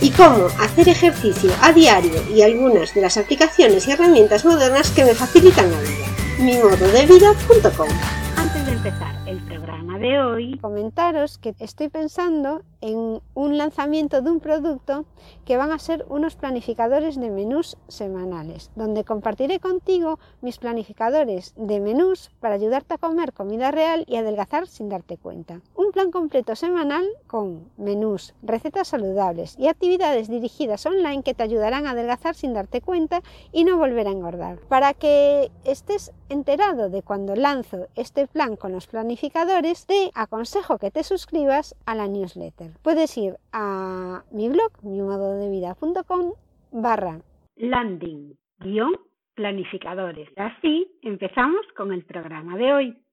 y cómo hacer ejercicio a diario y algunas de las aplicaciones y herramientas modernas que me facilitan la vida. mimododevida.com Antes de empezar el programa de hoy, comentaros que estoy pensando en un lanzamiento de un producto que van a ser unos planificadores de menús semanales, donde compartiré contigo mis planificadores de menús para ayudarte a comer comida real y adelgazar sin darte cuenta. Un plan completo semanal con menús, recetas saludables y actividades dirigidas online que te ayudarán a adelgazar sin darte cuenta y no volver a engordar. Para que estés enterado de cuando lanzo este plan con los planificadores, te aconsejo que te suscribas a la newsletter puedes ir a mi blog, mimododevida.com barra landing guion planificadores. Así empezamos con el programa de hoy.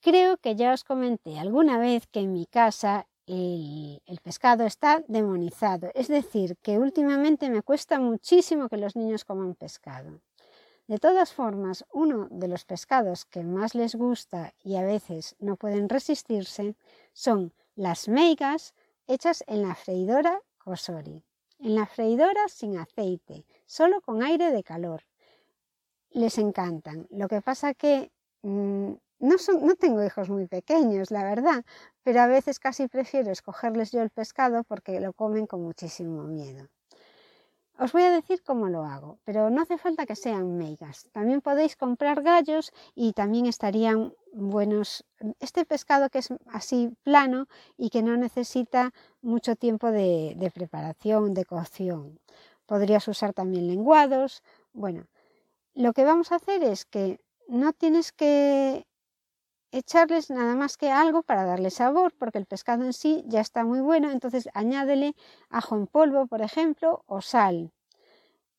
Creo que ya os comenté alguna vez que en mi casa el, el, pescado está demonizado. Es decir, que últimamente me cuesta muchísimo que los niños coman pescado. De todas formas, uno de los pescados que más les gusta y a veces no pueden resistirse son las meigas hechas en la freidora Cosori. En la freidora sin aceite, solo con aire de calor. Les encantan. Lo que pasa que son, no tengo hijos muy pequeños, la verdad, pero a veces casi prefiero escogerles yo el pescado porque lo comen con muchísimo miedo. Os voy a decir cómo lo hago, pero no hace falta que sean meigas. También podéis comprar gallos y también estarían buenos. Este pescado que es así plano y que no necesita mucho tiempo de, de preparación, de cocción. Podrías usar también lenguados. Bueno, lo que vamos a hacer es que no tienes que echarles nada más que algo para darle sabor, porque el pescado en sí ya está muy bueno, entonces añádele ajo en polvo, por ejemplo, o sal.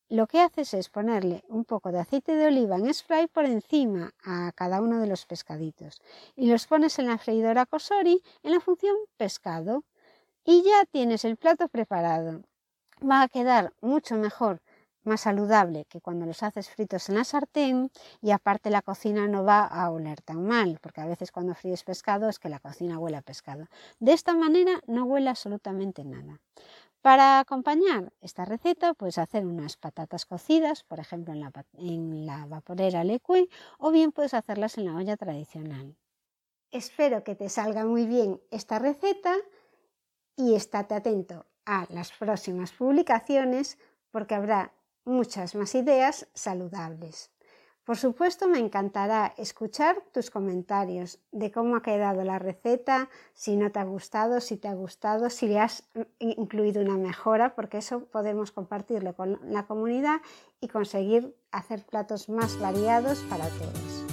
Lo que haces es ponerle un poco de aceite de oliva en spray por encima a cada uno de los pescaditos y los pones en la freidora Cosori en la función pescado y ya tienes el plato preparado. Va a quedar mucho mejor más saludable que cuando los haces fritos en la sartén y aparte la cocina no va a oler tan mal, porque a veces cuando fríes pescado es que la cocina huele a pescado. De esta manera no huele absolutamente nada. Para acompañar esta receta puedes hacer unas patatas cocidas, por ejemplo en la, en la vaporera Leque, o bien puedes hacerlas en la olla tradicional. Espero que te salga muy bien esta receta y estate atento a las próximas publicaciones porque habrá muchas más ideas saludables. Por supuesto, me encantará escuchar tus comentarios de cómo ha quedado la receta, si no te ha gustado, si te ha gustado, si le has incluido una mejora, porque eso podemos compartirlo con la comunidad y conseguir hacer platos más variados para todos.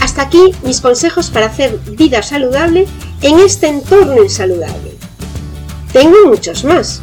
Hasta aquí mis consejos para hacer vida saludable en este entorno insaludable. Tengo muchos más